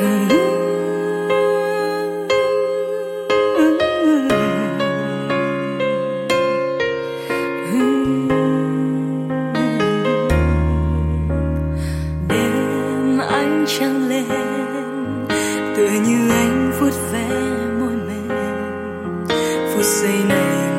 đêm trăng lên tựa như anh vuốt ve môi mềm phút giây này